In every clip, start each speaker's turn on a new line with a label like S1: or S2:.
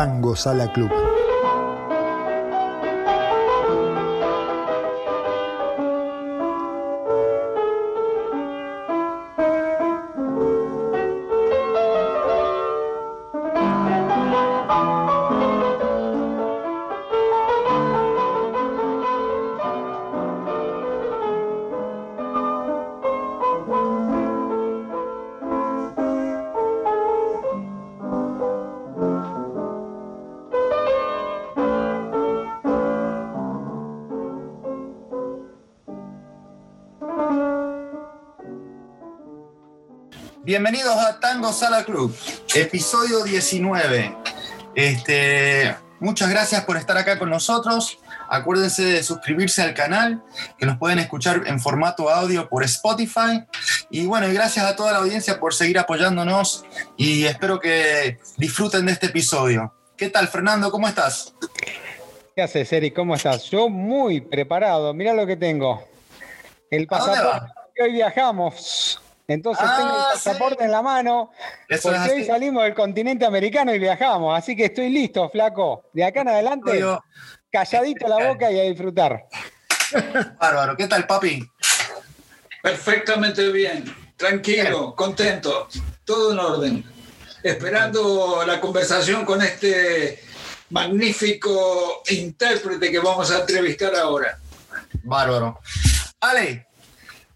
S1: Tango Sala Club.
S2: Bienvenidos a Tango Sala Club, episodio 19. Este, muchas gracias por estar acá con nosotros. Acuérdense de suscribirse al canal, que nos pueden escuchar en formato audio por Spotify. Y bueno, y gracias a toda la audiencia por seguir apoyándonos y espero que disfruten de este episodio. ¿Qué tal, Fernando? ¿Cómo estás?
S3: ¿Qué haces, Eric? ¿Cómo estás? Yo muy preparado. Mira lo que tengo. El pasaporte. Hoy viajamos. Entonces
S2: Ah,
S3: tengo el pasaporte en la mano,
S2: Eso es
S3: porque hoy salimos del continente americano y viajamos. Así que estoy listo, flaco. De acá en adelante, calladito la boca y a disfrutar.
S2: Bárbaro. ¿Qué tal, papi?
S4: Perfectamente bien, tranquilo, contento, todo en orden. Esperando la conversación con este magnífico intérprete que vamos a entrevistar ahora.
S2: Bárbaro. Ale,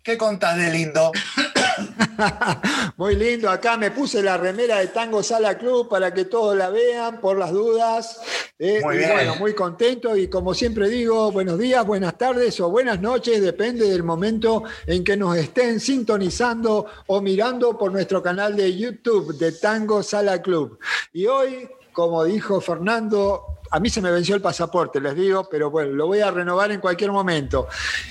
S2: ¿qué contás de lindo?
S5: Muy lindo, acá me puse la remera de Tango Sala Club para que todos la vean por las dudas. Eh,
S2: Muy
S5: y bueno, muy contento y como siempre digo, buenos días, buenas tardes o buenas noches, depende del momento en que nos estén sintonizando o mirando por nuestro canal de YouTube de Tango Sala Club. Y hoy, como dijo Fernando, a mí se me venció el pasaporte, les digo, pero bueno, lo voy a renovar en cualquier momento.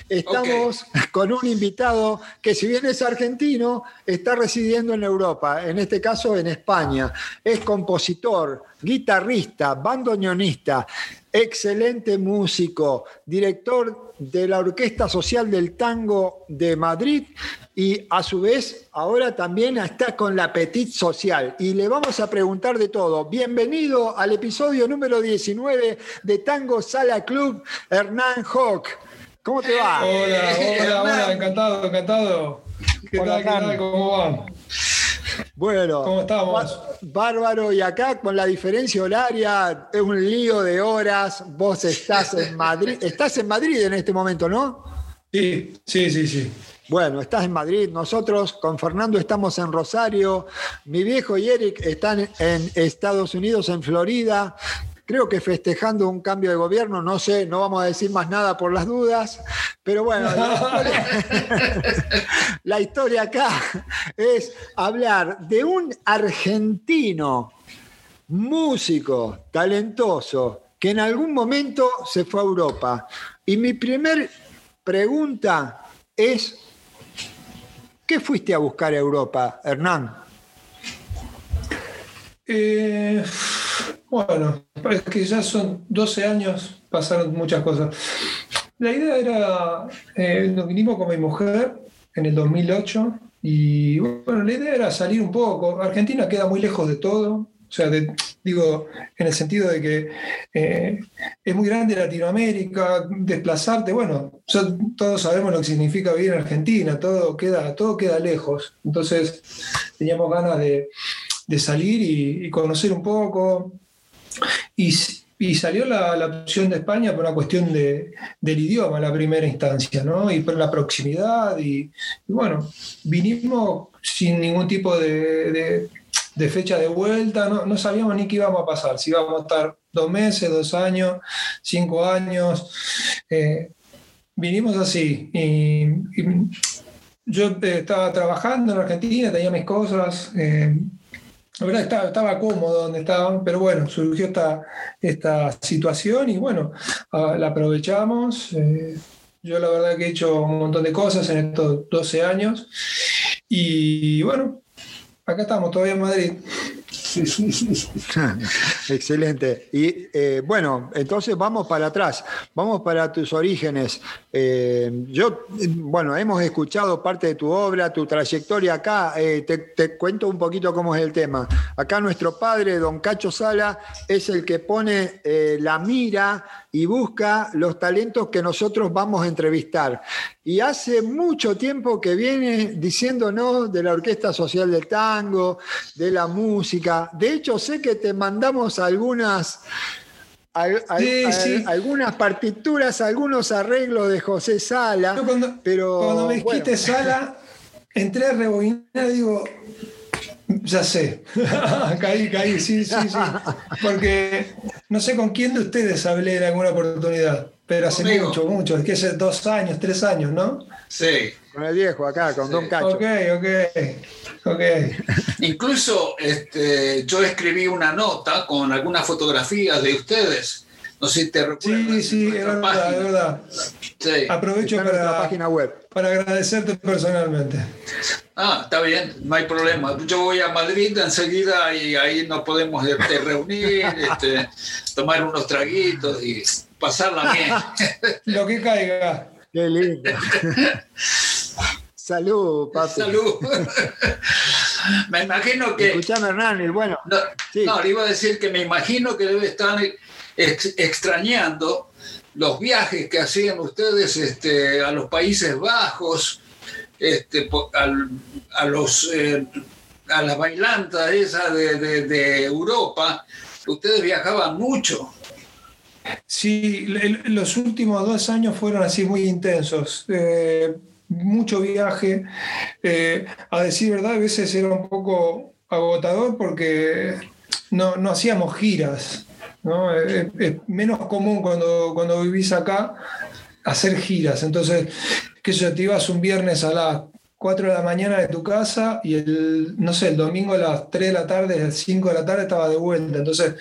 S5: Estamos con un invitado que si bien es argentino, está residiendo en Europa, en este caso en España. Es compositor, guitarrista, bandoneonista, excelente músico, director de la Orquesta Social del Tango de Madrid y a su vez ahora también está con la Petit Social. Y le vamos a preguntar de todo. Bienvenido al episodio número 19 de Tango Sala Club, Hernán Hock. ¿Cómo te va?
S6: Hola, hola, hola, encantado, encantado. ¿Qué
S3: Hola,
S6: tal, qué tal? ¿Cómo van?
S5: Bueno,
S6: ¿Cómo estamos?
S5: bá- Bárbaro, y acá con la diferencia horaria es un lío de horas. Vos estás en Madrid, estás en Madrid en este momento, ¿no?
S6: Sí, sí, sí, sí.
S5: Bueno, estás en Madrid, nosotros con Fernando estamos en Rosario, mi viejo y Eric están en Estados Unidos, en Florida, creo que festejando un cambio de gobierno, no sé, no vamos a decir más nada por las dudas, pero bueno, la historia, acá es hablar de un argentino músico talentoso que en algún momento se fue a Europa. Y mi primer pregunta es, ¿qué fuiste a buscar a Europa, Hernán?
S6: Eh, bueno, es que ya son 12 años, pasaron muchas cosas. La idea era, eh, nos vinimos con mi mujer en el 2008 y bueno, la idea era salir un poco. Argentina queda muy lejos de todo, o sea, digo, en el sentido de que eh, es muy grande Latinoamérica, desplazarte, bueno, todos sabemos lo que significa vivir en Argentina, todo queda, todo queda lejos. Entonces teníamos ganas de, salir y, conocer un poco. Y, salió la, opción de España por una cuestión de, del idioma, la primera instancia, ¿no? Y por la proximidad. Y, bueno, vinimos sin ningún tipo de- de fecha de vuelta, no, no sabíamos ni qué íbamos a pasar, si íbamos a estar dos meses, dos años, cinco años. Eh, vinimos así. Y, yo eh, estaba trabajando en Argentina, tenía mis cosas. eh, la verdad estaba, estaba cómodo donde estaba, pero bueno, surgió esta, esta situación y bueno, la aprovechamos. eh, yo la verdad que he hecho un montón de cosas en estos 12 años y bueno, acá estamos todavía en Madrid.
S5: Excelente. Y eh, bueno, entonces vamos para atrás, vamos para tus orígenes. Eh, yo, bueno, hemos escuchado parte de tu obra, tu trayectoria acá. Eh, te, te, cuento un poquito cómo es el tema. Acá nuestro padre, don Cacho Sala, es el que pone la mira y busca los talentos que nosotros vamos a entrevistar. Y hace mucho tiempo que viene diciéndonos de la Orquesta Social del Tango, de la música. De hecho, sé que te mandamos algunas, algunas partituras, algunos arreglos de José Sala.
S6: cuando,
S5: pero,
S6: cuando me dijiste Sala, entré a rebobinar y digo, ya sé, caí, caí, sí, sí, sí. Porque no sé con quién de ustedes hablé en alguna oportunidad, pero hace mucho, mucho, es que hace dos años, tres años, ¿no?
S2: Sí.
S5: Con el viejo acá, con Don Cacho.
S6: Ok, ok, ok.
S4: Incluso este, yo escribí una nota con algunas fotografías de ustedes. No sé si te recuerdas.
S6: Sí, sí, es verdad, es verdad. Sí. Aprovecho para,
S5: la página web.
S6: para agradecerte personalmente.
S4: Ah, está bien, no hay problema. Yo voy a Madrid enseguida y ahí nos podemos este, reunir, este, tomar unos traguitos y pasarla bien.
S6: Lo que caiga.
S5: Qué lindo. Salud, papi.
S4: Salud. me imagino que.
S5: Escuchame, Hernán, bueno.
S4: No, no, le iba a decir que me imagino que debe estar extrañando los viajes que hacían ustedes este, a los Países Bajos, este, a, los, eh, a las bailantas esas de, Europa. Ustedes viajaban mucho.
S6: Sí, los últimos dos años fueron así muy intensos. Eh, mucho viaje. Eh, a decir verdad, a veces era un poco agotador porque no, no hacíamos giras. ¿no? Es, menos común cuando, cuando vivís acá hacer giras. Entonces, que yo te ibas un viernes a las 4 de la mañana de tu casa y el, no sé, el domingo a las 3 de la tarde, a las 5 de la tarde estaba de vuelta. Entonces,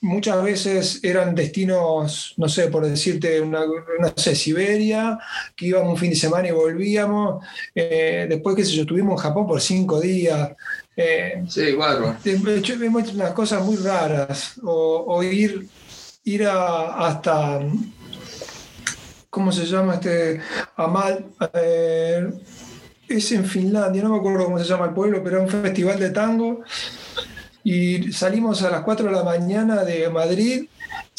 S6: muchas veces eran destinos, no sé, por decirte, una, no sé, Siberia, que íbamos un fin de semana y volvíamos. Eh, después, qué sé yo, estuvimos en Japón por 5 días.
S4: Eh, sí, bárbaro.
S6: Vimos unas cosas muy raras. O, ir, ir hasta. ¿Cómo se llama este? Amal. Eh, es en Finlandia, no me acuerdo cómo se llama el pueblo, pero era un festival de tango. Y salimos a las 4 de la mañana de Madrid,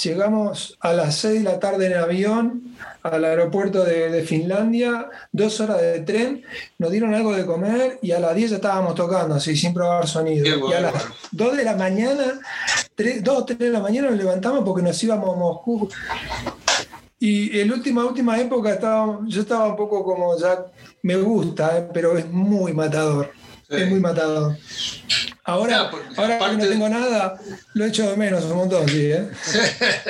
S6: llegamos a las 6 de la tarde en avión al aeropuerto de, Finlandia, dos horas de tren, nos dieron algo de comer y a las 10 ya estábamos tocando, así, sin probar sonido. y a las 2 de la mañana, 3, 2 o 3 de la mañana nos levantamos porque nos íbamos a Moscú. Y en la última, última época estaba, yo estaba un poco como ya, me gusta, eh, pero es muy matador. Es muy matador. Ahora, ahora que no tengo nada, lo echo de menos un montón, sí. ¿eh?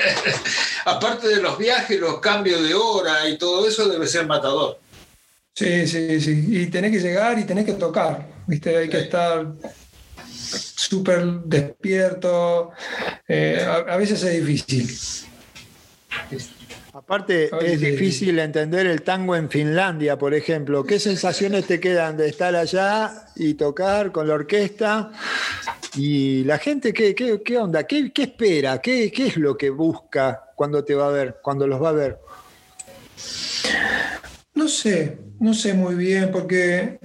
S4: aparte de los viajes, los cambios de hora y todo eso, debe ser matador.
S6: Sí, sí, sí. Y tenés que llegar y tenés que tocar, ¿viste? Hay que estar súper despierto. Eh, a, a veces es difícil.
S5: Aparte, es difícil entender el tango en Finlandia, por ejemplo. ¿Qué sensaciones te quedan de estar allá y tocar con la orquesta? ¿Y la gente qué, qué, onda? ¿Qué, espera? ¿Qué, es lo que busca cuando te va a ver, cuando los va a ver?
S6: No sé, no sé muy bien, porque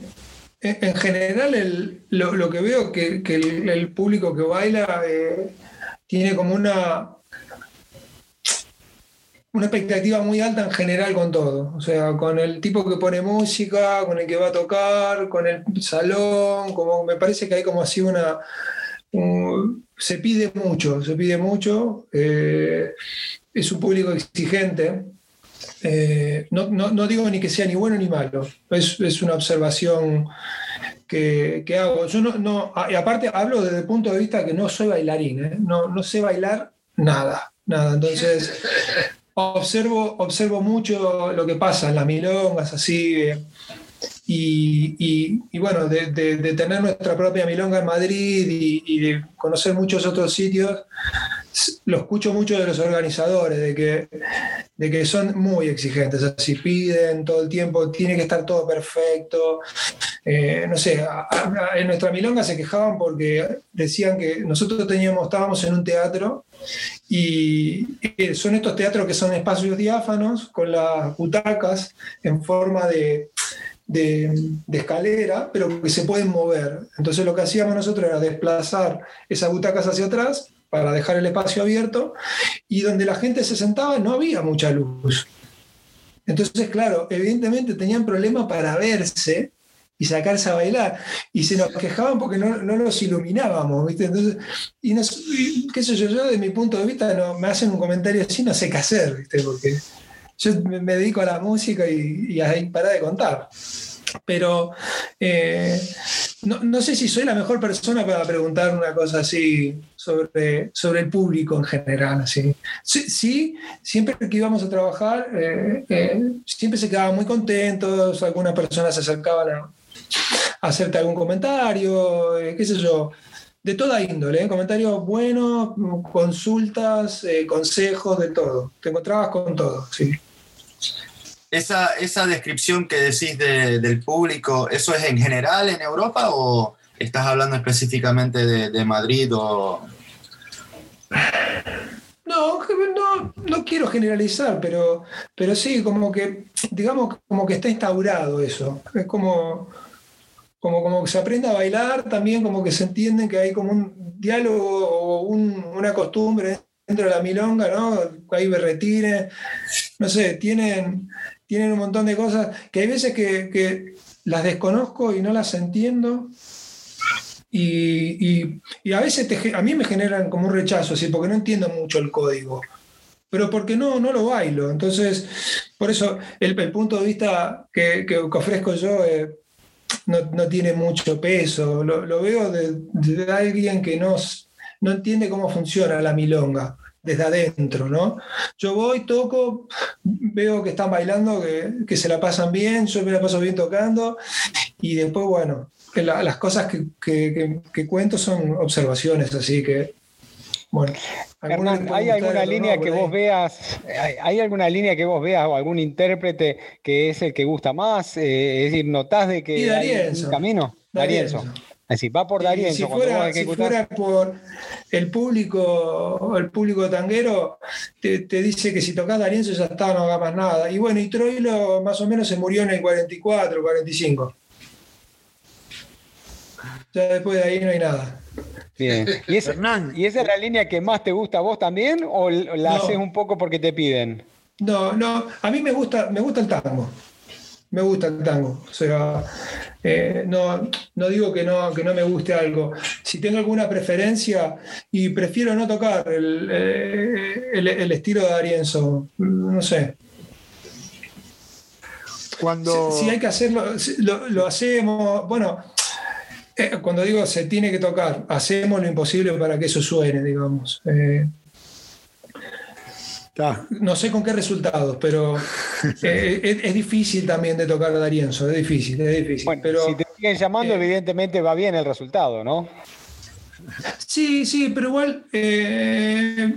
S6: en general lo, que veo que, que el, público que baila eh, tiene como una una expectativa muy alta en general con todo. O sea, con el tipo que pone música, con el que va a tocar, con el salón, como me parece que hay como así una. se pide mucho, se pide mucho. Eh, es un público exigente. Eh, no, digo ni que sea ni bueno ni malo, es, una observación que, hago. Yo no, y aparte hablo desde el punto de vista que no soy bailarín, ¿eh? no, no sé bailar nada, nada. Entonces, observo, observo mucho lo que pasa en las milongas, así. Eh, y, bueno, de, tener nuestra propia milonga en Madrid y, de conocer muchos otros sitios, lo escucho mucho de los organizadores, de que, de que son muy exigentes, así piden todo el tiempo, tiene que estar todo perfecto. Eh, no sé, en nuestra milonga se quejaban porque decían que nosotros teníamos, estábamos en un teatro y son estos teatros que son espacios diáfanos con las butacas en forma de, de, escalera, pero que se pueden mover. Entonces lo que hacíamos nosotros era desplazar esas butacas hacia atrás para dejar el espacio abierto y donde la gente se sentaba no había mucha luz. Entonces, claro, evidentemente tenían problemas para verse y sacarse a bailar. Y se nos quejaban porque no, no los iluminábamos, ¿viste? Entonces, y, qué sé yo, yo de mi punto de vista no, me hacen un comentario así, no sé qué hacer, ¿viste? Porque yo me dedico a la música y, y ahí para de contar. Pero eh, no, sé si soy la mejor persona para preguntar una cosa así sobre, sobre el público en general. Así. Sí, siempre que íbamos a trabajar, eh, eh, siempre se quedaban muy contentos, algunas personas se acercaban a, hacerte algún comentario, qué sé yo de toda índole, comentarios buenos, consultas, consejos, de todo. Te encontrabas con todo, sí.
S2: Esa, esa descripción que decís del público, ¿eso es en general en Europa o estás hablando específicamente de, Madrid o...?
S6: No, no, no, quiero generalizar, pero, pero sí, como que, digamos, como que está instaurado eso. Es como, como, como que se aprende a bailar, también como que se entiende que hay como un diálogo o una costumbre dentro de la milonga, ¿no? Hay berretines, no sé, tienen, tienen un montón de cosas que hay veces que, las desconozco y no las entiendo. Y, a veces a mí me generan como un rechazo, así, porque no entiendo mucho el código, pero porque no, no lo bailo. Entonces, por eso el, punto de vista que, ofrezco yo eh, no, tiene mucho peso. Lo, veo de, alguien que no, no entiende cómo funciona la milonga desde adentro, ¿no? Yo voy, toco, veo que están bailando, que, se la pasan bien, yo me la paso bien tocando, y después, bueno, las cosas que, cuento son observaciones, así que, bueno.
S3: Hernán, ¿hay alguna línea que vos veas, hay, alguna línea que vos veas o algún intérprete que es el que gusta más? Eh, es decir, ¿notás de que hay un camino?
S6: Darienzo.
S3: Así, va por Darienzo.
S6: Si fuera, si fuera, por el público, el público tanguero, te, dice que si tocas Darienzo ya está, no haga más nada. Y bueno, y Troilo más o menos se murió en el 44, 45. Ya después de ahí no hay nada.
S3: Bien. ¿Y esa, ¿Y esa es la línea que más te gusta a vos también o la haces un poco porque te piden?
S6: No, no, a mí me gusta, me gusta el tango me gusta el tango. O sea, eh, no, no, digo que no, que no me guste algo. Si tengo alguna preferencia y prefiero no tocar el, eh, estilo de Arienzo, no sé. Cuando... Si, hay que hacerlo, lo, hacemos. Bueno, eh, cuando digo se tiene que tocar, hacemos lo imposible para que eso suene, digamos. No sé con qué resultados, pero eh, es, difícil también de tocar a Darienzo, es difícil, es difícil. pero,
S3: si te siguen llamando, eh, evidentemente va bien el resultado, ¿no?
S6: Sí, sí, pero igual eh,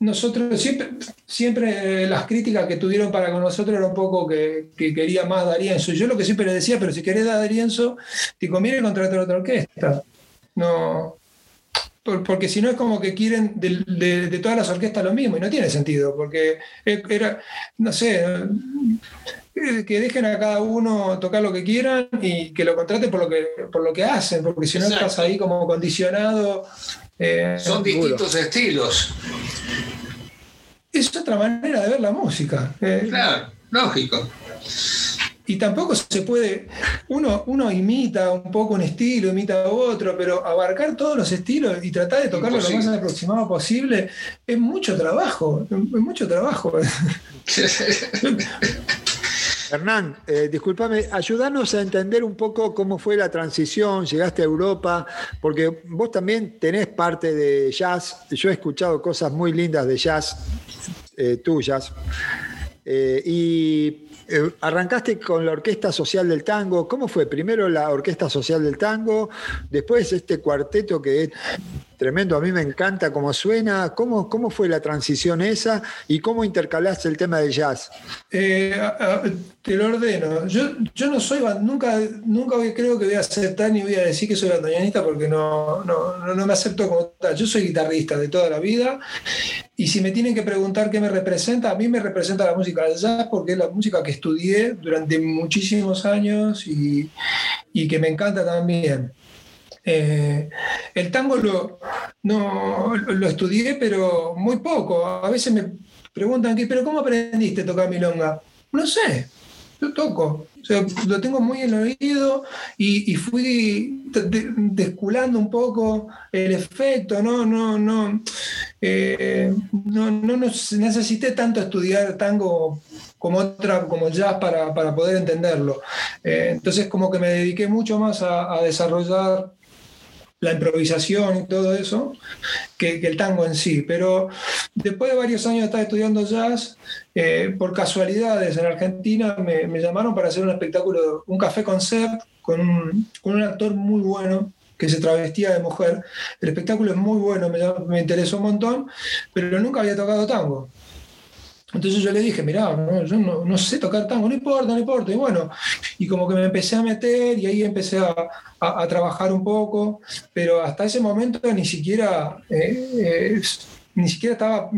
S6: nosotros siempre, siempre las críticas que tuvieron para con nosotros era un poco que, quería más Darienzo. Yo lo que siempre le decía, pero si querés a Darienzo, te conviene contratar otra orquesta. No, porque si no es como que quieren de, todas las orquestas lo mismo y no tiene sentido, porque era, no sé, eh, que dejen a cada uno tocar lo que quieran y que lo contraten por lo que, por lo que hacen, porque si no estás ahí como condicionado.
S4: Eh, Son distintos estilos.
S6: Es otra manera de ver la música.
S4: Eh. claro, lógico
S6: y tampoco se puede, uno, uno imita un poco un estilo, imita otro, pero abarcar todos los estilos y tratar de tocarlo lo más aproximado posible es mucho trabajo, es mucho trabajo.
S5: Hernán, eh, discúlpame, ayúdanos a entender un poco cómo fue la transición, llegaste a Europa, porque vos también tenés parte de jazz, yo he escuchado cosas muy lindas de jazz eh, tuyas, eh, y arrancaste con la Orquesta Social del Tango. ¿Cómo fue? Primero la Orquesta Social del Tango, después este cuarteto que tremendo, a mí me encanta cómo suena. ¿Cómo, cómo fue la transición esa y cómo intercalaste el tema del jazz?
S6: Eh, te lo ordeno. Yo, yo no soy, nunca, nunca creo que voy a aceptar ni voy a decir que soy bandoneonista porque no, no, no me acepto como tal. Yo soy guitarrista de toda la vida y si me tienen que preguntar qué me representa, a mí me representa la música del jazz porque es la música que estudié durante muchísimos años y, y que me encanta también. Eh, el tango lo, no, lo estudié, pero muy poco. A veces me preguntan, ¿pero cómo aprendiste a tocar milonga? No sé, yo toco. lo tengo muy en el oído y, fui desculando un poco el efecto, no, no, no, eh, no, no, necesité tanto estudiar tango como otra, como jazz para, para poder entenderlo. Eh, entonces como que me dediqué mucho más a desarrollar la improvisación y todo eso, que, el tango en sí. Pero después de varios años de estar estudiando jazz, eh, por casualidades en Argentina me, llamaron para hacer un espectáculo, un café concert con un, con un actor muy bueno que se travestía de mujer. El espectáculo es muy bueno, me, me interesó un montón, pero nunca había tocado tango. Entonces yo le dije, mirá, yo no, sé tocar tango, no importa, no importa. Y bueno, y como que me empecé a meter y ahí empecé a, trabajar un poco, pero hasta ese momento ni siquiera, eh, eh, ni siquiera estaba,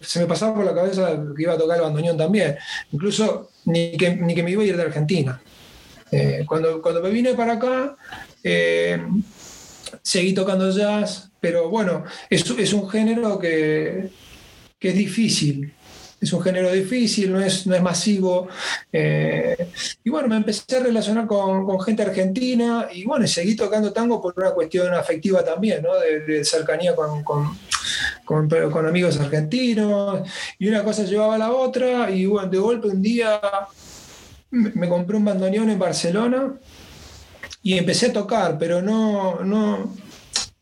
S6: se me pasaba por la cabeza que iba a tocar el bandoneón también. Incluso ni que, ni que me iba a ir de Argentina. Eh, cuando, cuando me vine para acá, seguí tocando jazz, pero bueno, es, es un género que, que es difícil es un género difícil, no es, no es masivo. Eh, y bueno, me empecé a relacionar con, gente argentina y bueno, seguí tocando tango por una cuestión afectiva también, ¿no? de, cercanía con, con, amigos argentinos. Y una cosa llevaba a la otra y bueno, de golpe un día me, compré un bandoneón en Barcelona y empecé a tocar, pero no, no,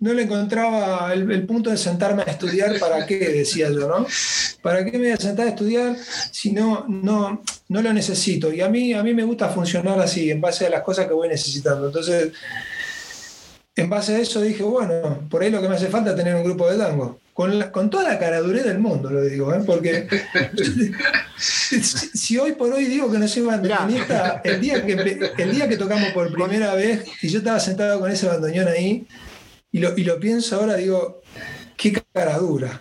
S6: no le encontraba el, punto de sentarme a estudiar, ¿para qué? Decía yo, ¿no? ¿Para qué me voy a sentar a estudiar si no, no, no lo necesito? Y a mí, a mí me gusta funcionar así, en base a las cosas que voy necesitando. Entonces, en base a eso dije, bueno, por ahí lo que me hace falta es tener un grupo de tango. Con, con toda la caradurez del mundo, lo digo, ¿eh? porque si, hoy por hoy digo que no soy bandoneonista, el día, que, el día que tocamos por primera vez y yo estaba sentado con ese bandoneón ahí, y lo, y lo pienso ahora, digo, qué cara dura.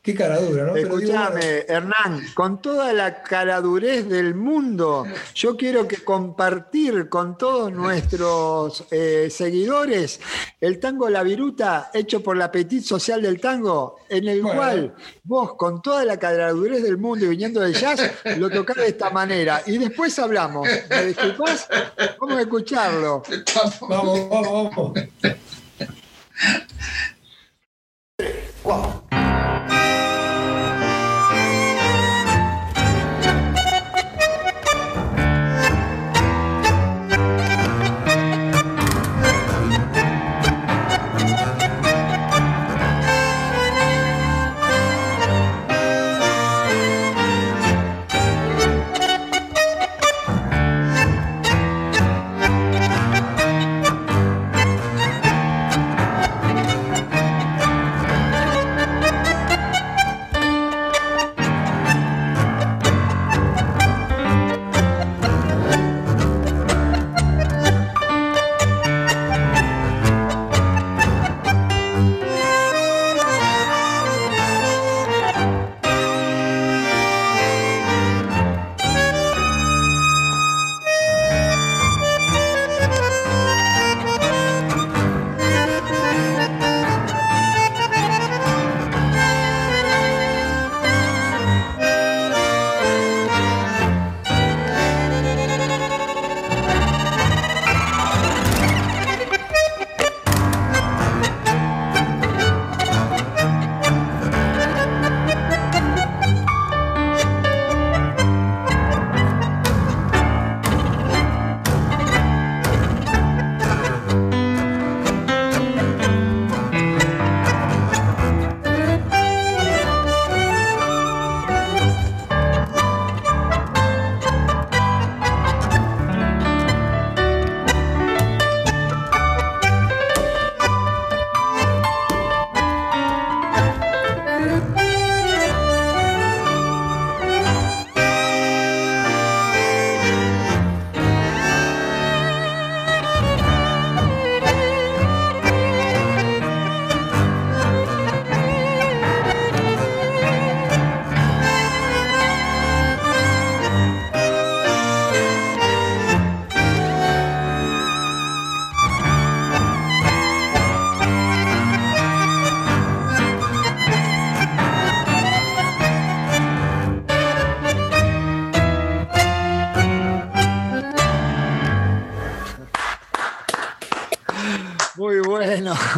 S6: Qué cara dura, ¿no?
S5: Escúchame, Hernán, con toda la caradurez del mundo, yo quiero que compartir con todos nuestros eh, seguidores el tango La Viruta, hecho por la Petit Social del Tango, en el cual vos, con toda la caradurez del mundo y viniendo del jazz, lo tocás de esta manera. Y después hablamos. ¿Me disculpás? Vamos a escucharlo.
S6: Vamos, vamos, vamos.
S1: Qual?
S5: bueno,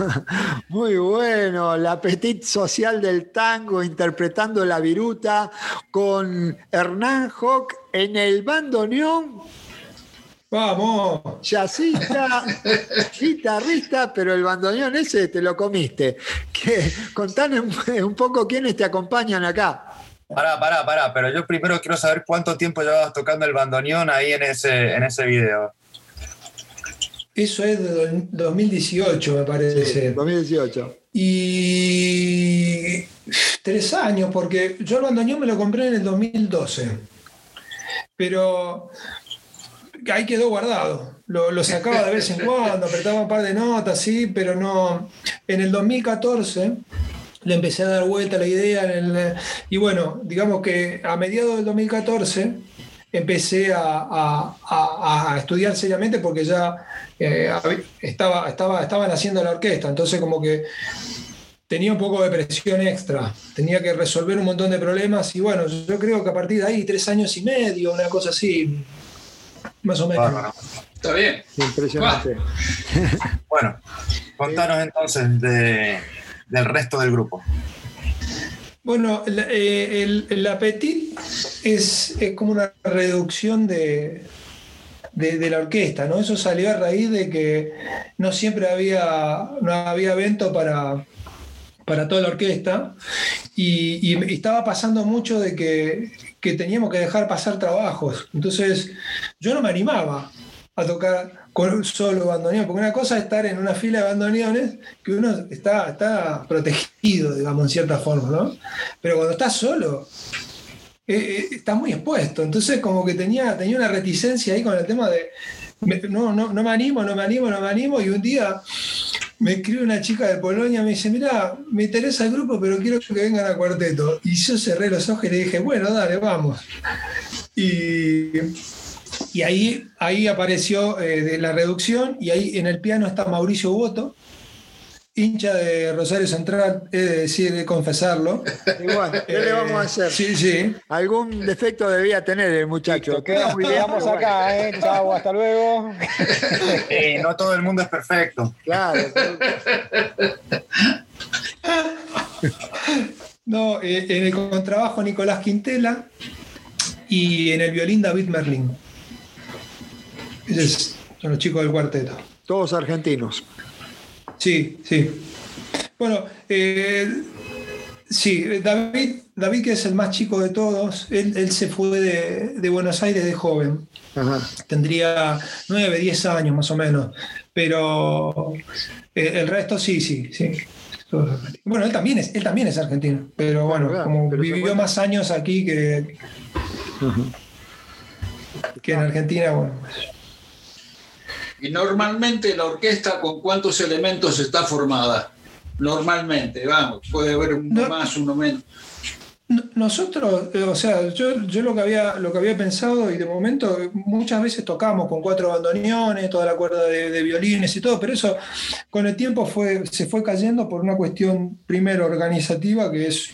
S5: muy bueno. La petit social del tango interpretando la viruta con Hernán Hock en el bandoneón.
S6: Vamos.
S5: Yacista, guitarrista, pero el bandoneón ese te lo comiste. Que, contame un poco quiénes te acompañan acá.
S2: Pará, pará, pará, pero yo primero quiero saber cuánto tiempo llevabas tocando el bandoneón ahí en ese, en ese video.
S6: Eso es de 2018, me parece.
S5: 2018.
S6: Y tres años, porque yo el bandoneón me lo compré en el 2012. Pero ahí quedó guardado. Lo, sacaba de vez en cuando, apretaba un par de notas, sí, pero no. En el 2014 le empecé a dar vuelta a la idea. y bueno, digamos que a mediados del 2014 empecé a, estudiar seriamente porque ya eh, estaba, estaba, estaban haciendo la orquesta, entonces como que tenía un poco de presión extra, tenía que resolver un montón de problemas y bueno, yo creo que a partir de ahí, tres años y medio, una cosa así, más o menos.
S4: Está bien.
S5: Impresionante.
S2: Bueno, contanos entonces del resto del grupo.
S6: Bueno, eh, el, el, Apetit es, como una reducción de, de, la orquesta, ¿no? Eso salió a raíz de que no siempre había, no había evento para, para toda la orquesta y, estaba pasando mucho de que, que teníamos que dejar pasar trabajos. Entonces yo no me animaba a tocar con solo bandoneón, porque una cosa es estar en una fila de bandoneones que uno está, está protegido, digamos, en cierta forma, ¿no? Pero cuando estás solo, eh, eh, estás muy expuesto. Entonces, como que tenía, tenía una reticencia ahí con el tema de, no, no, no me animo, no me animo, no me animo, y un día me escribe una chica de Polonia, me dice, mira, me interesa el grupo, pero quiero que vengan a cuarteto. Y yo cerré los ojos y le dije, bueno, dale, vamos. Y y ahí, ahí apareció eh, la reducción y ahí en el piano está Mauricio Boto, hincha de Rosario Central, he de decir, de confesarlo.
S5: Igual, ¿qué le vamos a hacer?
S6: Sí, sí.
S5: Algún defecto debía tener el muchacho.
S3: Quedamos acá, ¿eh? Chau, hasta luego.
S2: no todo el mundo es perfecto.
S5: Claro.
S6: no, eh, en el contrabajo Nicolás Quintela y en el violín David Merlín son los chicos del cuarteto.
S5: Todos argentinos.
S6: Sí, sí. Bueno, eh, sí, David, David, que es el más chico de todos, él, se fue de, Buenos Aires de joven. Tendría nueve, diez años más o menos. Pero eh, el resto sí, sí, sí. Bueno, él también es, él también es argentino, pero bueno, como vivió más años aquí que, que en Argentina, bueno. Pues,
S4: y normalmente la orquesta con cuántos elementos está formada. Normalmente, vamos, puede haber uno más, uno menos.
S6: Nosotros, eh, o sea, yo, yo, lo, que había, lo que había pensado y de momento muchas veces tocamos con cuatro bandoneones, toda la cuerda de, violines y todo, pero eso con el tiempo fue, se fue cayendo por una cuestión primero organizativa que es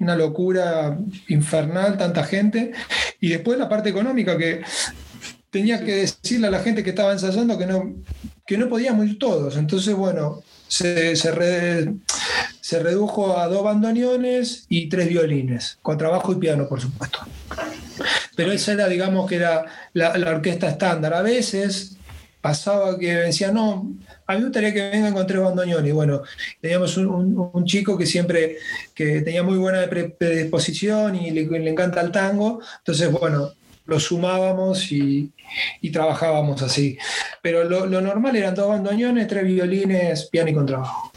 S6: una locura infernal, tanta gente, y después la parte económica que tenía que decirle a la gente que estaba ensayando que no, que no podíamos ir todos. Entonces, bueno, se, se, redujo a dos bandoneones y tres violines, con trabajo y piano, por supuesto. Pero esa era, digamos, que era la, orquesta estándar. A veces pasaba que decía, no, a mí me gustaría que vengan con tres bandoneones. Y bueno, teníamos un, chico que siempre que tenía muy buena predisposición y le, le encanta el tango. Entonces, bueno, lo sumábamos y, trabajábamos así. Pero lo, normal eran dos bandoneones, tres violines, piano y contrabajo.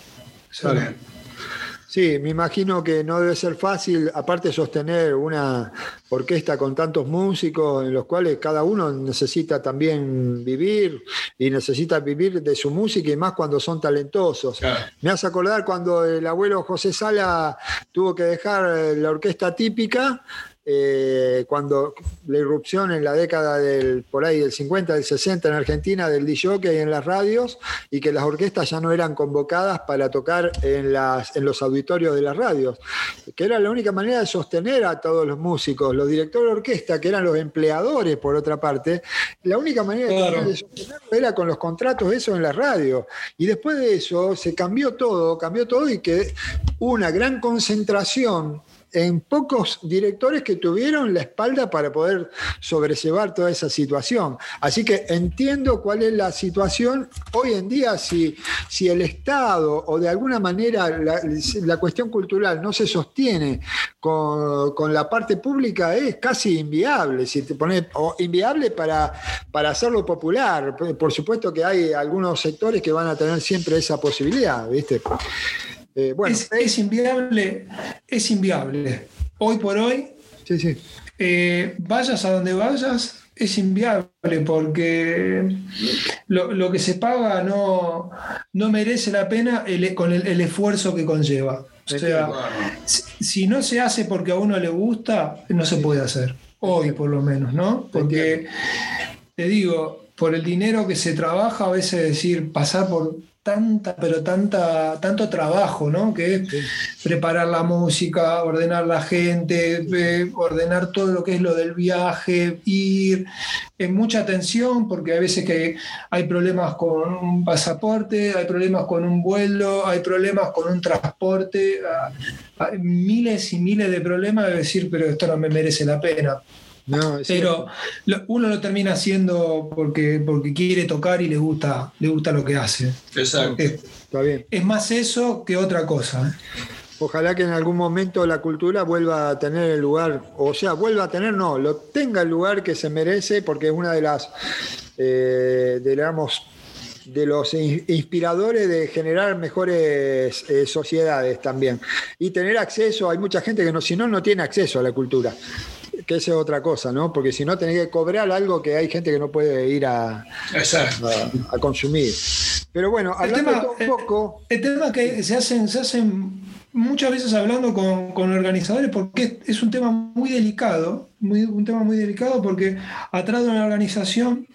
S5: Sí, me imagino que no debe ser fácil, aparte sostener una orquesta con tantos músicos en los cuales cada uno necesita también vivir y necesita vivir de su música y más cuando son talentosos. Me hace acordar cuando el abuelo José Sala tuvo que dejar la orquesta típica eh, cuando la irrupción en la década del, por ahí, del 50, del 60 en Argentina del DJ en las radios y que las orquestas ya no eran convocadas para tocar en, las, en los auditorios de las radios, que era la única manera de sostener a todos los músicos, los directores de orquesta, que eran los empleadores por otra parte, la única manera de sostenerlo era con los contratos eso en la radio. Y después de eso se cambió todo, cambió todo y que una gran concentración en pocos directores que tuvieron la espalda para poder sobrellevar toda esa situación. Así que entiendo cuál es la situación hoy en día, si, si el Estado o de alguna manera la, cuestión cultural no se sostiene con, la parte pública, es casi inviable, si te pone, o inviable para, para hacerlo popular. Por supuesto que hay algunos sectores que van a tener siempre esa posibilidad, ¿viste?
S6: Eh, es, inviable, es inviable. Hoy por hoy, eh, vayas a donde vayas, es inviable porque lo, que se paga no, no merece la pena con el, esfuerzo que conlleva. O sea, si, no se hace porque a uno le gusta, no se puede hacer. Hoy por lo menos, ¿no? Porque te digo, por el dinero que se trabaja, a veces decir, pasar por tanta, pero tanta, tanto trabajo, ¿no? Que es preparar la música, ordenar la gente, eh, ordenar todo lo que es lo del viaje, ir, en mucha atención, porque hay veces que hay problemas con un pasaporte, hay problemas con un vuelo, hay problemas con un transporte, hay miles y miles de problemas de decir, pero esto no me merece la pena. Pero uno lo termina haciendo porque, porque quiere tocar y le gusta, le gusta lo que hace.
S4: Exacto.
S6: Es, Está bien. es más eso que otra cosa. ¿eh?
S5: Ojalá que en algún momento la cultura vuelva a tener el lugar, o sea, vuelva a tener, no, lo tenga el lugar que se merece, porque es una de las, eh, digamos, de los inspiradores de generar mejores eh, sociedades también. Y tener acceso, hay mucha gente que no, si no, no tiene acceso a la cultura que esa es otra cosa, ¿no? Porque si no tenés que cobrar algo que hay gente que no puede ir a, a, consumir. Pero bueno, hablando un poco.
S6: El, tema que se hacen, se hacen muchas veces hablando con, organizadores porque es, un tema muy delicado, muy, un tema muy delicado porque atrás de una organización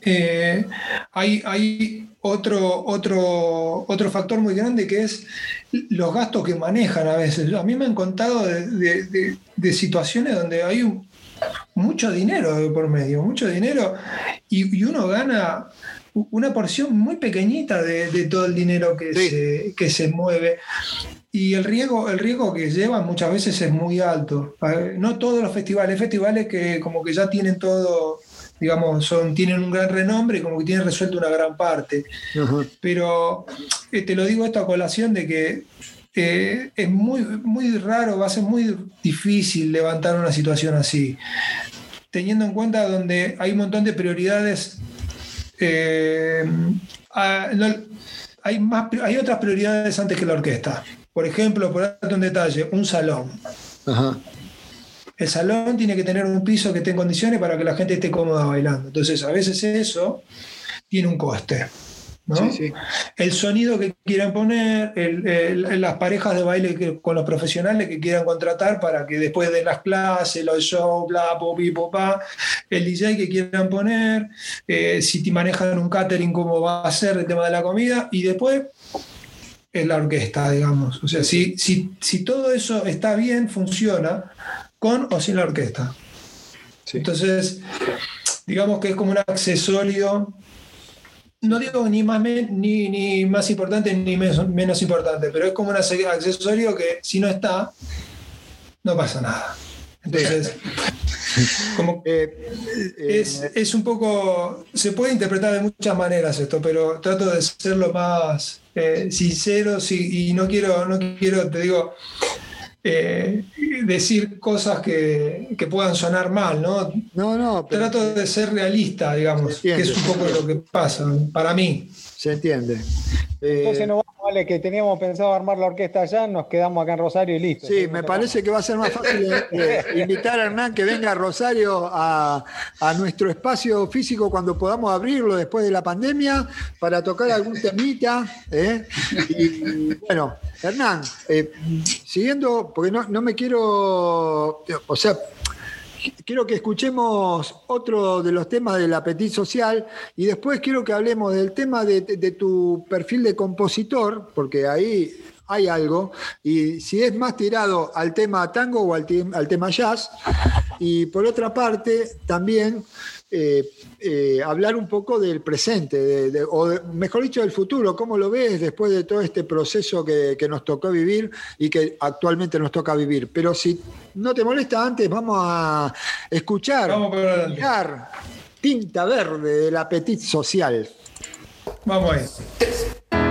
S6: eh, hay, hay otro, otro, otro factor muy grande que es los gastos que manejan a veces. A mí me han contado de, situaciones donde hay mucho dinero por medio, mucho dinero, y, uno gana una porción muy pequeñita de, todo el dinero que, se, que se mueve. Y el riesgo, el riesgo que llevan muchas veces es muy alto. No todos los festivales, festivales que como que ya tienen todo digamos, son, tienen un gran renombre y como que tienen resuelto una gran parte. Pero eh, te lo digo esto a colación de que eh, es muy, muy raro, va a ser muy difícil levantar una situación así, teniendo en cuenta donde hay un montón de prioridades. Eh, hay, más, hay otras prioridades antes que la orquesta. Por ejemplo, por darte un detalle, un salón. Ajá. El salón tiene que tener un piso que esté en condiciones para que la gente esté cómoda bailando. Entonces, a veces eso tiene un coste. El sonido que quieran poner, las parejas de baile con los profesionales que quieran contratar para que después de las clases, los shows, bla, popi, popá, el DJ que quieran poner, eh, si te manejan un catering, cómo va a ser el tema de la comida, y después es la orquesta, digamos. O sea, si, si, si todo eso está bien, funciona, con o sin la orquesta. Entonces, digamos que es como un accesorio, no digo ni más, ni, ni más importante ni menos, importante, pero es como un accesorio que si no está, no pasa nada. Entonces, como eh, eh, es, un poco, se puede interpretar de muchas maneras esto, pero trato de ser lo más eh, sincero y no quiero, no quiero, te digo, eh, decir cosas que, puedan sonar mal, ¿no?
S5: No, no.
S6: Trato de ser realista, digamos, que es un poco lo que pasa para mí.
S5: Se entiende.
S3: Entonces no vamos Vale, que teníamos pensado armar la orquesta allá, nos quedamos acá en Rosario y listo.
S5: Sí, me parece que va a ser más fácil eh, eh, invitar a Hernán que venga a Rosario a, nuestro espacio físico cuando podamos abrirlo después de la pandemia para tocar algún temita. ¿eh? Y, bueno, Hernán, siguiendo, porque no, no me quiero, o sea, quiero que escuchemos otro de los temas del apetito social y después quiero que hablemos del tema de, tu perfil de compositor, porque ahí hay algo, y si es más tirado al tema tango o al, al tema jazz, y por otra parte también eh, eh, hablar un poco del presente, o mejor dicho, del futuro. ¿Cómo lo ves después de todo este proceso que, nos tocó vivir y que actualmente nos toca vivir? Pero si no te molesta antes, vamos a escuchar, mirar Tinta Verde del Apetit Social.
S6: Vamos ahí.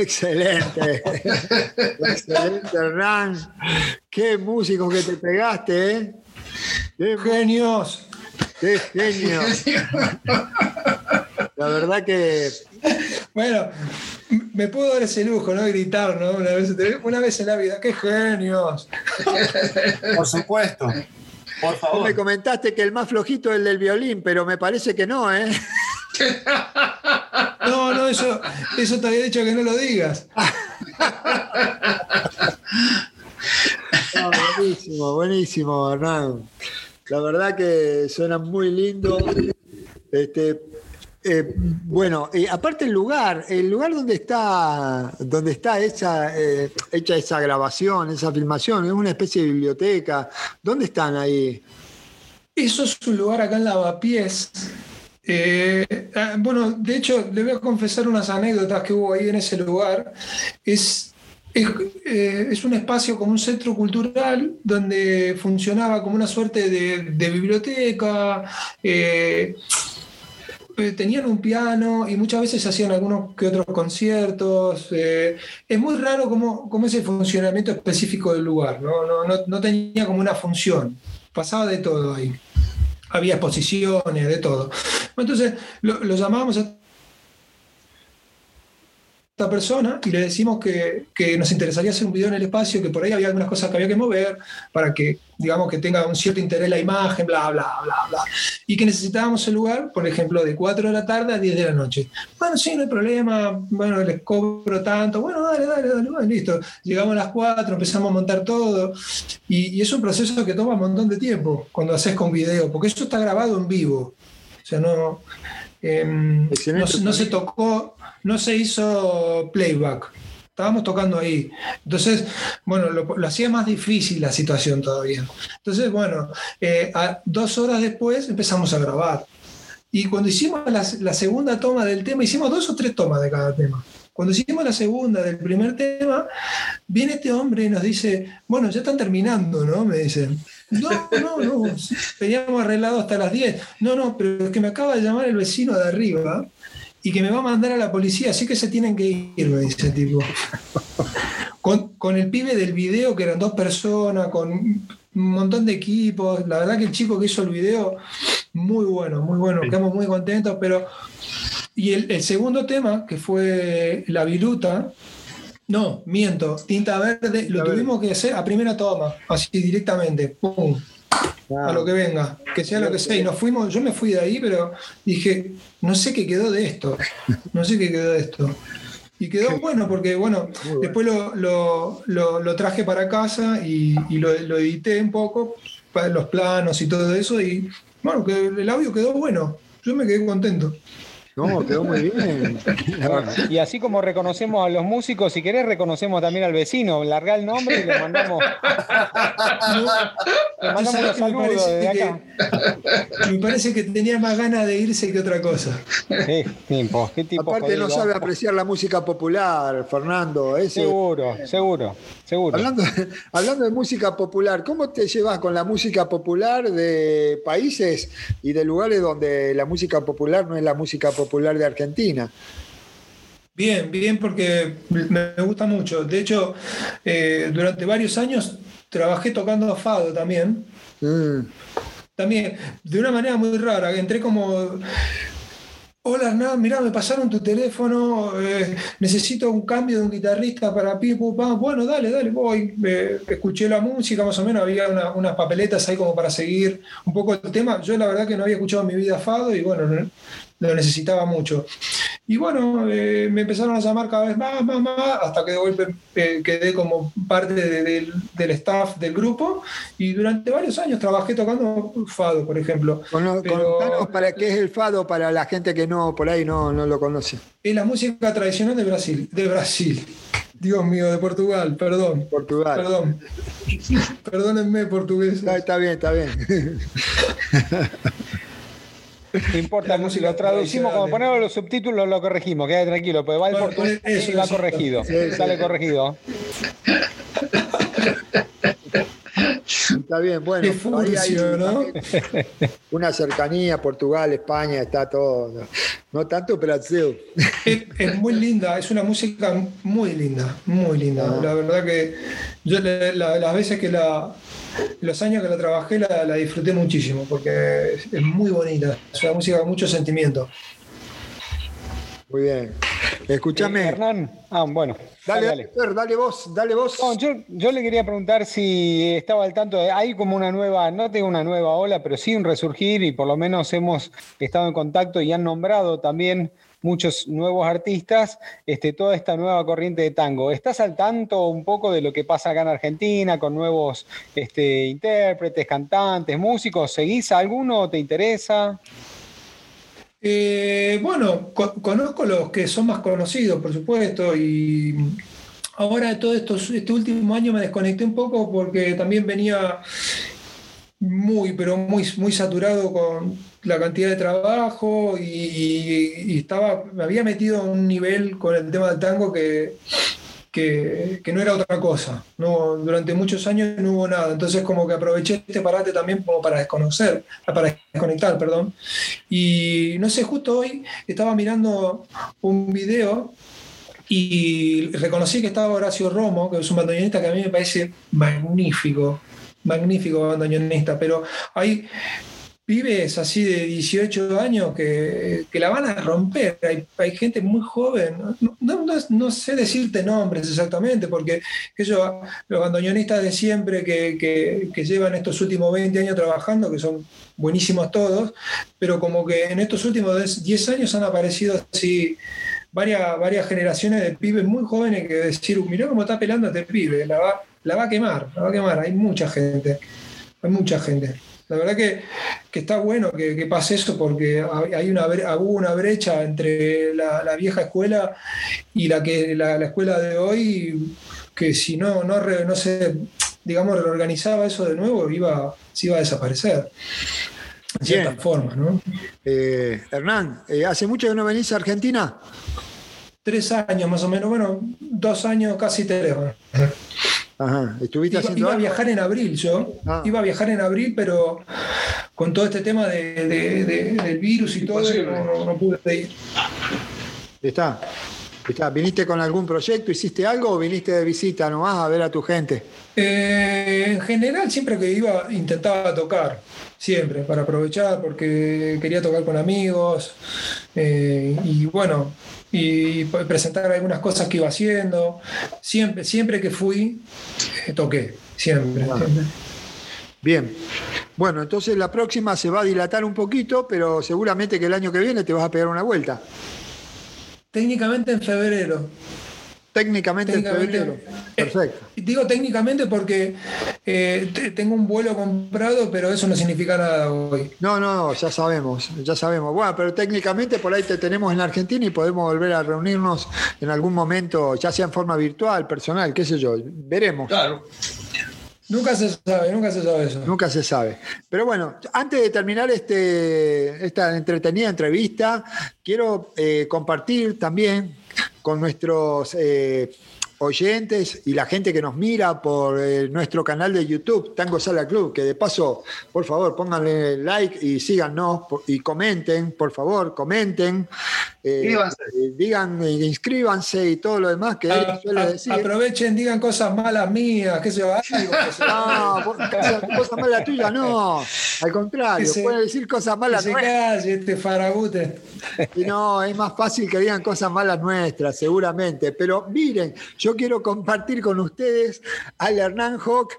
S5: Excelente. Excelente, Hernán. Qué músico que te pegaste, ¿eh?
S6: Qué genios.
S5: Qué genio. La verdad que.
S6: Bueno, me puedo dar ese lujo, ¿no? Gritar, ¿no? Una vez, una vez en la vida. ¡Qué genios!
S2: Por supuesto. Por favor.
S5: me comentaste que el más flojito es el del violín, pero me parece que no, ¿eh?
S6: No, no, eso, eso te había dicho que no lo digas.
S5: buenísimo, buenísimo, Hernán. La verdad que suena muy lindo. Este, eh, bueno, aparte el lugar, el lugar donde está, donde está hecha, eh, hecha esa grabación, esa filmación, es una especie de biblioteca. ¿Dónde están ahí?
S6: Eso es un lugar acá en Lavapiés, eh, ah, bueno, de hecho, le voy a confesar unas anécdotas que hubo ahí en ese lugar. Es, es, eh, un espacio como un centro cultural donde funcionaba como una suerte de, biblioteca. Eh, tenían un piano y muchas veces hacían algunos que otros conciertos. es muy raro cómo, cómo, es el funcionamiento específico del lugar, ¿no? No, no tenía como una función, pasaba de todo ahí había exposiciones, de todo. Entonces lo, llamábamos persona y le decimos que, nos interesaría hacer un video en el espacio, que por ahí había algunas cosas que había que mover para que, digamos, que tenga un cierto interés la imagen, bla, bla, bla, bla. Y que necesitábamos el lugar, por ejemplo, de 4 de la tarde a 10 de la noche. Bueno, sí, no hay problema, bueno, les cobro tanto, bueno, dale, dale, dale, listo. Llegamos a las 4, empezamos a montar todo. Y, y es un proceso que toma un montón de tiempo cuando haces con video, porque eso está grabado en vivo. O sea, no, Em, no, se tocó, no se hizo playback. Estábamos tocando ahí. Entonces, bueno, lo, hacía más difícil la situación todavía. Entonces, bueno, eh, dos horas después empezamos a grabar. Y cuando hicimos la, la, segunda toma del tema, hicimos dos o tres tomas de cada tema. Cuando hicimos la segunda del primer tema, viene este hombre y nos dice, bueno, ya están terminando, ¿no? Me dicen. No, no, no, teníamos arreglado hasta las 10. No, no, pero es que me acaba de llamar el vecino de arriba y que me va a mandar a la policía, así que se tienen que ir, me dice el tipo. Con, el pibe del video, que eran dos personas, con un montón de equipos. La verdad que el chico que hizo el video, muy bueno, muy bueno, quedamos muy contentos, pero... Y el, el segundo tema, que fue La Viruta, no, miento. Tinta verde, lo tuvimos que hacer a primera toma, así directamente. ¡Pum! A lo que venga, que sea lo que sea. Y nos fuimos, yo me fui de ahí, pero dije, no sé qué quedó de esto. No sé qué quedó de esto. Y quedó bueno, porque bueno, después lo, traje para casa y, lo, lo, edité un poco, los planos y todo eso. Y bueno, que el audio quedó bueno. Yo me quedé contento.
S3: No, quedó muy bien. y así como reconocemos a los músicos, si querés, reconocemos también al vecino. Larga el nombre y le mandamos,
S6: le mandamos los saludos desde acá. me parece que tenía más ganas de irse que otra cosa.
S5: ¿Qué tipo? ¿Qué tipo Aparte, no sabe apreciar la música popular, Fernando.
S3: Seguro, seguro, seguro.
S5: Hablando, hablando de música popular, ¿cómo te llevas con la música popular de países y de lugares donde la música popular no es la música popular? Popular de Argentina.
S6: Bien, bien, porque me gusta mucho. De hecho, eh, durante varios años trabajé tocando fado también. Mm. También, de una manera muy rara. Entré como Hola Hernán, mirá, me pasaron tu teléfono, eh, necesito un cambio de un guitarrista para pi, Bueno, dale, dale, voy. escuché la música, más o menos, había unas papeletas ahí como para seguir un poco el tema. Yo la verdad que no había escuchado en mi vida Fado y bueno, lo necesitaba mucho. Y bueno, eh, me empezaron a llamar cada vez más, más, más, hasta que de golpe eh, quedé como parte del staff del grupo y durante varios años trabajé tocando fado, por ejemplo.
S5: contanos para qué es el fado para la gente que no por ahí no, no lo conoce.
S6: Es la música tradicional de Brasil, de Brasil. Dios mío, de Portugal, perdón.
S5: Portugal.
S6: Perdón. Perdónenme, portugués.
S5: está bien, está bien.
S3: No importa, si lo traducimos, como ponemos los subtítulos, lo corregimos, queda tranquilo, pues va el portugués y va corregido. sale corregido.
S5: Está bien, bueno, una cercanía, Portugal, España, está todo. No tanto Brasil.
S6: Es, es muy linda, es una música muy linda, muy linda. Ah. La verdad que yo las veces que la, los años que la trabajé la, disfruté muchísimo porque es, muy bonita, es una música con mucho sentimiento.
S5: Muy bien. Escúchame.
S3: Eh, Hernán, ah, bueno.
S5: Dale, dale, dale, vos, dale vos.
S3: yo, le quería preguntar si estaba al tanto, de, hay como una nueva, no tengo una nueva ola, pero sí un resurgir y por lo menos hemos estado en contacto y han nombrado también muchos nuevos artistas, este, toda esta nueva corriente de tango. ¿Estás al tanto un poco de lo que pasa acá en Argentina con nuevos este, intérpretes, cantantes, músicos? ¿Seguís a alguno? ¿Te interesa?
S6: Eh, bueno, conozco los que son más conocidos, por supuesto, y ahora todo esto, este último año me desconecté un poco porque también venía muy, pero muy, muy saturado con la cantidad de trabajo y, estaba, me había metido a un nivel con el tema del tango que, que, no era otra cosa. No, durante muchos años no hubo nada. Entonces como que aproveché este parate también como para desconocer, para desconectar, perdón. Y no sé, justo hoy estaba mirando un video y reconocí que estaba Horacio Romo, que es un bandoneonista que a mí me parece magnífico, magnífico bandoneonista, pero hay pibes así de 18 años que, que la van a romper. Hay, hay gente muy joven. No, no, no, sé decirte nombres exactamente, porque yo, los bandoneonistas de siempre que, que, llevan estos últimos 20 años trabajando, que son buenísimos todos, pero como que en estos últimos 10 años han aparecido así varias, varias generaciones de pibes muy jóvenes que decir, mirá cómo está pelando este pibe, la va, la va a quemar, la va a quemar. Hay mucha gente, hay mucha gente. La verdad que, que está bueno que, que, pase eso porque hay una, hubo una brecha entre la, la vieja escuela y la, que, la, la, escuela de hoy que si no, no, no se, digamos, reorganizaba eso de nuevo, iba, se iba a desaparecer. De cierta forma, ¿no?
S5: Eh, Hernán, eh, ¿hace mucho que no venís a Argentina?
S6: Tres años más o menos, bueno, dos años, casi tres.
S5: Ajá. ¿Estuviste
S6: iba,
S5: haciendo
S6: iba a viajar en abril yo,
S5: Ah.
S6: iba a viajar en abril, pero con todo este tema de, de- de- del virus y todo, no- no pude ir.
S5: Está. Está. ¿Viniste con algún proyecto? ¿Hiciste algo o viniste de visita nomás a ver a tu gente?
S6: Eh, en general, siempre que iba, intentaba tocar, siempre, para aprovechar, porque quería tocar con amigos, eh, y bueno, y presentar algunas cosas que iba haciendo. Siempre, siempre que fui, eh, toqué, siempre. Siempre.
S5: Bien. Bueno, entonces la próxima se va a dilatar un poquito, pero seguramente que el año que viene te vas a pegar una vuelta.
S6: Técnicamente en febrero.
S5: Técnicamente en
S6: Técnicamente,
S5: febrero.
S6: eh,
S5: Perfecto.
S6: Digo técnicamente porque eh, te- tengo un vuelo comprado, pero eso no significa nada hoy.
S5: No, no, ya sabemos, ya sabemos. Bueno, pero técnicamente por ahí te tenemos en Argentina y podemos volver a reunirnos en algún momento, ya sea en forma virtual, personal, qué sé yo. Veremos.
S4: Claro.
S6: Nunca se sabe, nunca se sabe eso.
S5: Nunca se sabe. Pero bueno, antes de terminar este, esta entretenida entrevista, quiero eh, compartir también con nuestros eh, oyentes y la gente que nos mira por eh, nuestro canal de YouTube, Tango Sala Club, que de paso, por favor, pónganle like y síganos y comenten, por favor, comenten. Eh,
S2: Inscríbanse.
S5: eh, digan, eh, inscríbanse y todo lo demás que él
S6: A-
S5: suele
S6: a-
S5: decir.
S6: aprovechen, digan cosas malas mías, qué sé yo, algo que se-
S5: No, vos- cosas, malas tuyas no. Al contrario,
S6: se-
S5: pueden decir cosas malas
S6: se
S5: nuestras.
S6: calle este faragute.
S5: Y no, es más fácil que digan cosas malas nuestras, seguramente. Pero miren, yo quiero compartir con ustedes al Hernán Hawk,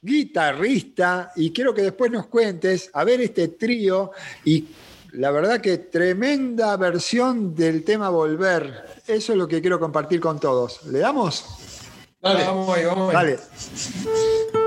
S5: guitarrista, y quiero que después nos cuentes, a ver este trío, y la verdad que tremenda versión del tema Volver. Eso es lo que quiero compartir con todos. ¿Le damos?
S4: Dale.
S6: Vamos ahí, vamos ahí.
S5: Dale.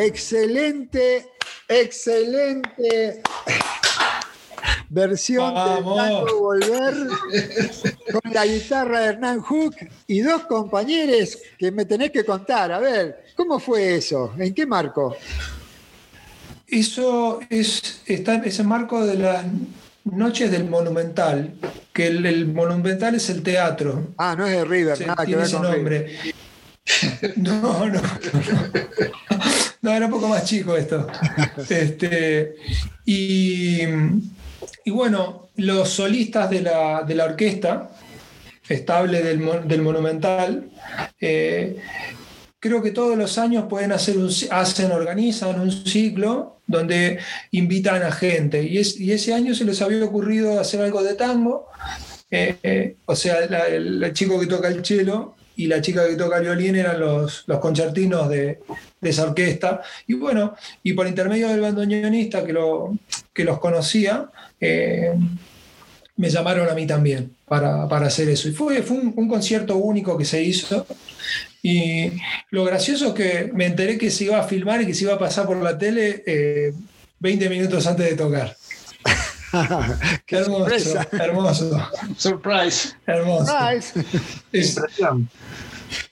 S5: Excelente, excelente versión de
S6: Vamos.
S5: Tango Volver con la guitarra de Hernán Hook y dos compañeros que me tenés que contar. A ver, ¿cómo fue eso? ¿En qué marco?
S6: Eso es, está en ese marco de las noches del Monumental, que el, el Monumental es el teatro.
S5: Ah, no es de River,
S6: Sí,
S5: nada que
S6: tiene
S5: ver
S6: ese
S5: con River.
S6: nombre. No, no, no. No, era un poco más chico esto. Este, y, y bueno, los solistas de la, de la orquesta estable del, del Monumental, eh, creo que todos los años pueden hacer un, hacen, organizan un ciclo donde invitan a gente. Y, es- y ese año se les había ocurrido hacer algo de tango. Eh, eh, o sea, la- el, el chico que toca el cello y la chica que toca el violín eran los, los concertinos de, de esa orquesta. Y bueno, y por intermedio del bandoneonista que, lo, que los conocía, eh, me llamaron a mí también para, para hacer eso. Y fue, fue un, un concierto único que se hizo. Y lo gracioso es que me enteré que se iba a filmar y que se iba a pasar por la tele eh, 20 minutos antes de tocar.
S5: ¡Qué
S6: hermoso,
S5: sorpresa!
S6: hermoso,
S4: Surprise.
S6: hermoso.
S5: Nice.
S6: Es-
S2: Impresión.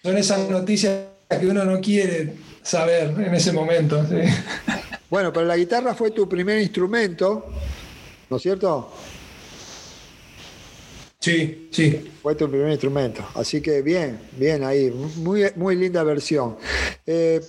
S6: Son esas noticias que uno no quiere saber en ese momento. ¿sí?
S5: Bueno, pero la guitarra fue tu primer instrumento, ¿no es cierto?
S6: Sí, sí.
S5: Fue tu primer instrumento. Así que bien, bien ahí. Muy, muy linda versión. Eh,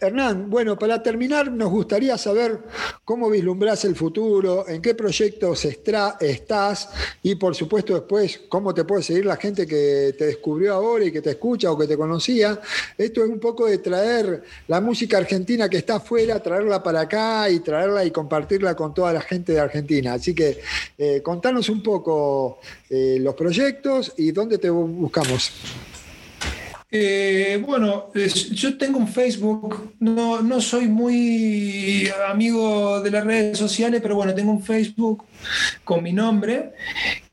S5: Hernán, bueno, para terminar, nos gustaría saber cómo vislumbras el futuro, en qué proyectos estra- estás y, por supuesto, después, cómo te puede seguir la gente que te descubrió ahora y que te escucha o que te conocía. Esto es un poco de traer la música argentina que está afuera, traerla para acá y traerla y compartirla con toda la gente de Argentina. Así que eh, contanos un poco eh, los proyectos y dónde te bu- buscamos.
S6: Eh, bueno, yo tengo un Facebook, no, no soy muy amigo de las redes sociales, pero bueno, tengo un Facebook con mi nombre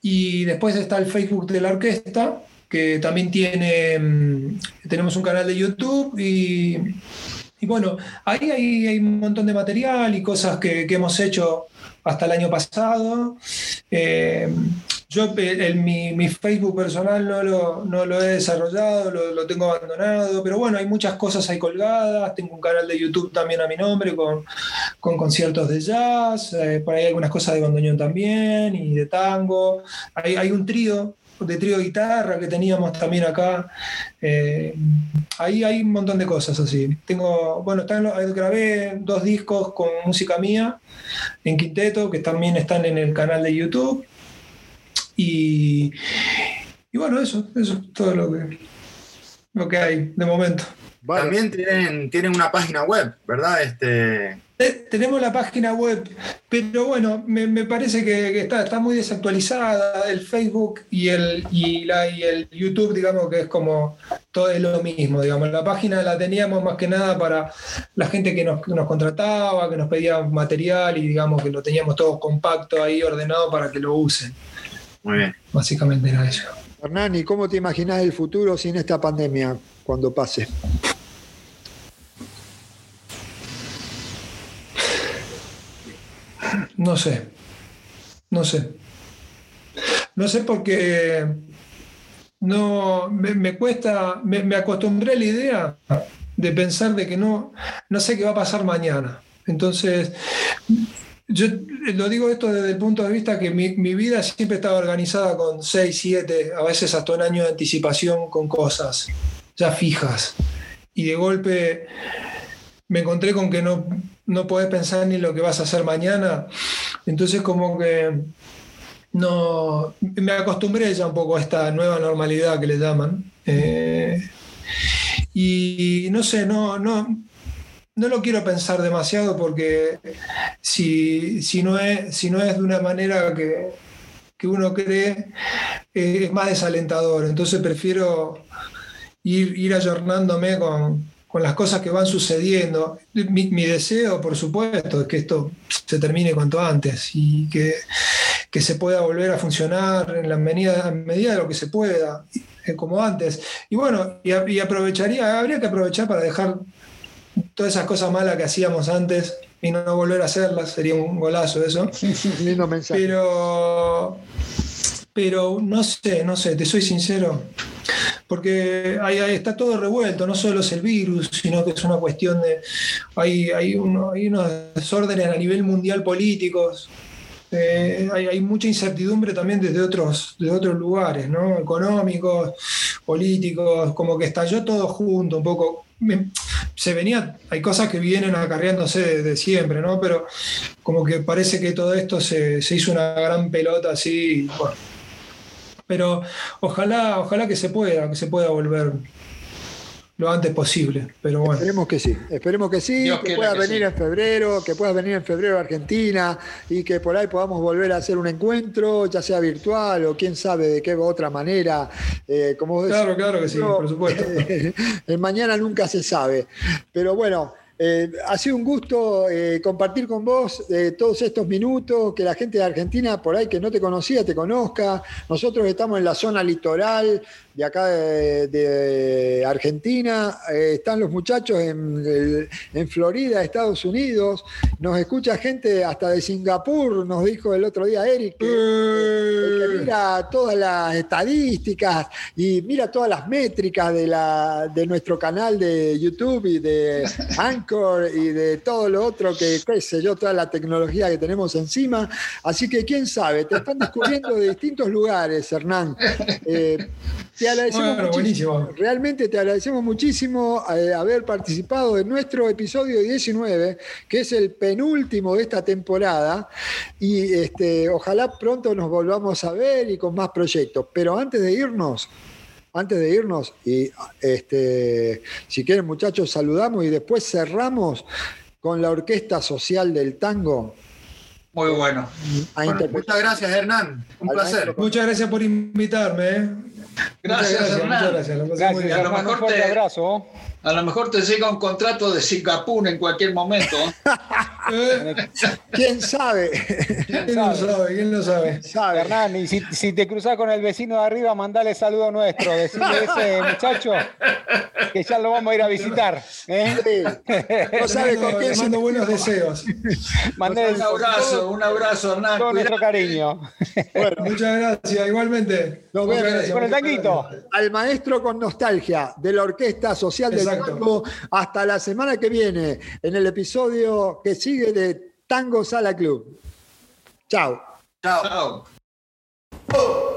S6: y después está el Facebook de la orquesta, que también tiene, mm, tenemos un canal de YouTube y, bueno, ahí hay, un montón de material y cosas que, que hemos hecho hasta el año pasado. Eh, yo eh, el- mi, mi Facebook personal no lo, no lo he desarrollado, lo, lo tengo abandonado, pero bueno, hay muchas cosas ahí colgadas. Tengo un canal de YouTube también a mi nombre con, con conciertos de jazz, eh, por ahí algunas cosas de bandoneón también y de tango. Hay, hay un trío de trío guitarra que teníamos también acá. Eh, ahí hay un montón de cosas así. Tengo, bueno, están, grabé dos discos con música mía en quinteto que también están en el canal de YouTube. Y, y bueno, eso, eso es todo lo que, lo que hay de momento.
S5: Vale.
S2: También tienen, tienen una página web, ¿verdad? Este,
S6: Eh, Tenemos la página web, pero bueno, me, me parece que, que está, está muy desactualizada el Facebook y el, y, la, y el YouTube, digamos que es como todo es lo mismo, digamos. La página la teníamos más que nada para la gente que nos, que nos contrataba, que nos pedía material y digamos que lo teníamos todo compacto ahí ordenado para que lo usen.
S2: Muy bien.
S6: Básicamente era eso.
S5: Hernán, ¿y cómo te imaginas el futuro sin esta pandemia cuando pase?
S6: No sé. No sé. No sé porque no me, me cuesta, me, me acostumbré a la idea de pensar de que no, no sé qué va a pasar mañana. Entonces, yo lo digo esto desde el punto de vista que mi, mi vida siempre estaba organizada con 6, 7, a veces hasta un año de anticipación con cosas ya fijas. Y de golpe me encontré con que no, no podés pensar ni lo que vas a hacer mañana. Entonces como que no me acostumbré ya un poco a esta nueva normalidad que le llaman. Eh, y no sé, no, no, no lo quiero pensar demasiado porque si, si, no, es, si no es de una manera que, que uno cree, eh, es más desalentador. Entonces prefiero ir, ir ayornándome con, con las cosas que van sucediendo. Mi, deseo, por supuesto, es que esto se termine cuanto antes y que, que se pueda volver a funcionar en la medida, medida de lo que se pueda, eh, como antes. Y bueno, y, aprovecharía, habría que aprovechar para dejar todas esas cosas malas que hacíamos antes y no, no volver a hacerlas, sería un golazo eso.
S5: Lindo mensaje.
S6: Pero, pero no sé, no sé, te soy sincero porque ahí, ahí, está todo revuelto, no solo es el virus, sino que es una cuestión de, hay, hay, uno, hay unos desórdenes a nivel mundial políticos, eh, hay, hay, mucha incertidumbre también desde otros, de otros lugares, ¿no? económicos, políticos, como que estalló todo junto, un poco. Se venía, hay cosas que vienen acarreándose de, siempre, ¿no? Pero como que parece que todo esto se, se hizo una gran pelota así, pero ojalá, ojalá que se pueda, que se pueda volver lo antes posible. Pero bueno.
S5: Esperemos que sí, esperemos que sí, Dios que pueda venir sí. en febrero, que pueda venir en febrero a Argentina y que por ahí podamos volver a hacer un encuentro, ya sea virtual o quién sabe de qué otra manera. Eh, como
S6: claro, decís, claro que sí, por supuesto.
S5: el mañana nunca se sabe. Pero bueno. Eh, ha sido un gusto eh, compartir con vos eh, todos estos minutos, que la gente de Argentina por ahí que no te conocía te conozca. Nosotros estamos en la zona litoral de acá de, de Argentina, eh, están los muchachos en, en, Florida, Estados Unidos, nos escucha gente hasta de Singapur, nos dijo el otro día Eric, que, que mira todas las estadísticas y mira todas las métricas de, la, de nuestro canal de YouTube y de Anchor y de todo lo otro que, qué sé yo, toda la tecnología que tenemos encima. Así que quién sabe, te están descubriendo de distintos lugares, Hernán. Eh, te agradecemos
S6: bueno,
S5: muchísimo.
S6: buenísimo.
S5: Realmente te agradecemos muchísimo eh, haber participado en nuestro episodio 19, que es el penúltimo de esta temporada. Y este, ojalá pronto nos volvamos a ver y con más proyectos. Pero antes de irnos, antes de irnos, y este, si quieren muchachos, saludamos y después cerramos con la Orquesta Social del Tango.
S4: Muy bueno.
S2: bueno muchas gracias, Hernán. Un placer.
S6: Muchas gracias por invitarme.
S4: Gracias,
S6: muchas gracias,
S4: Hernán.
S6: Muchas gracias. Lo
S3: Gracias,
S6: muy bien.
S4: a lo
S3: Hernán,
S4: mejor
S3: un fuerte
S4: te-
S3: abrazo.
S4: A lo mejor te llega un contrato de Singapur en cualquier momento.
S6: Eh,
S5: ¿Quién sabe?
S6: ¿Quién lo sabe? ¿Quién lo sabe?
S5: sabe.
S3: Hernán, y si, si te cruzas con el vecino de arriba, mandale saludo nuestro. Decirle a ese muchacho que ya lo vamos a ir a visitar. ¿eh?
S5: Sí. No sabe con quién
S6: mando buenos deseos.
S3: Mandale
S4: un abrazo, un abrazo, Hernán.
S3: todo nuestro cariño.
S5: Bueno,
S6: Muchas gracias, igualmente.
S5: Nos vemos.
S3: Con el tanguito.
S5: al maestro con nostalgia de la Orquesta Social del
S6: Exacto.
S5: Hasta la semana que viene en el episodio que sigue de Tango Sala Club. Chao.
S2: Chao.
S4: Chao.
S2: Oh.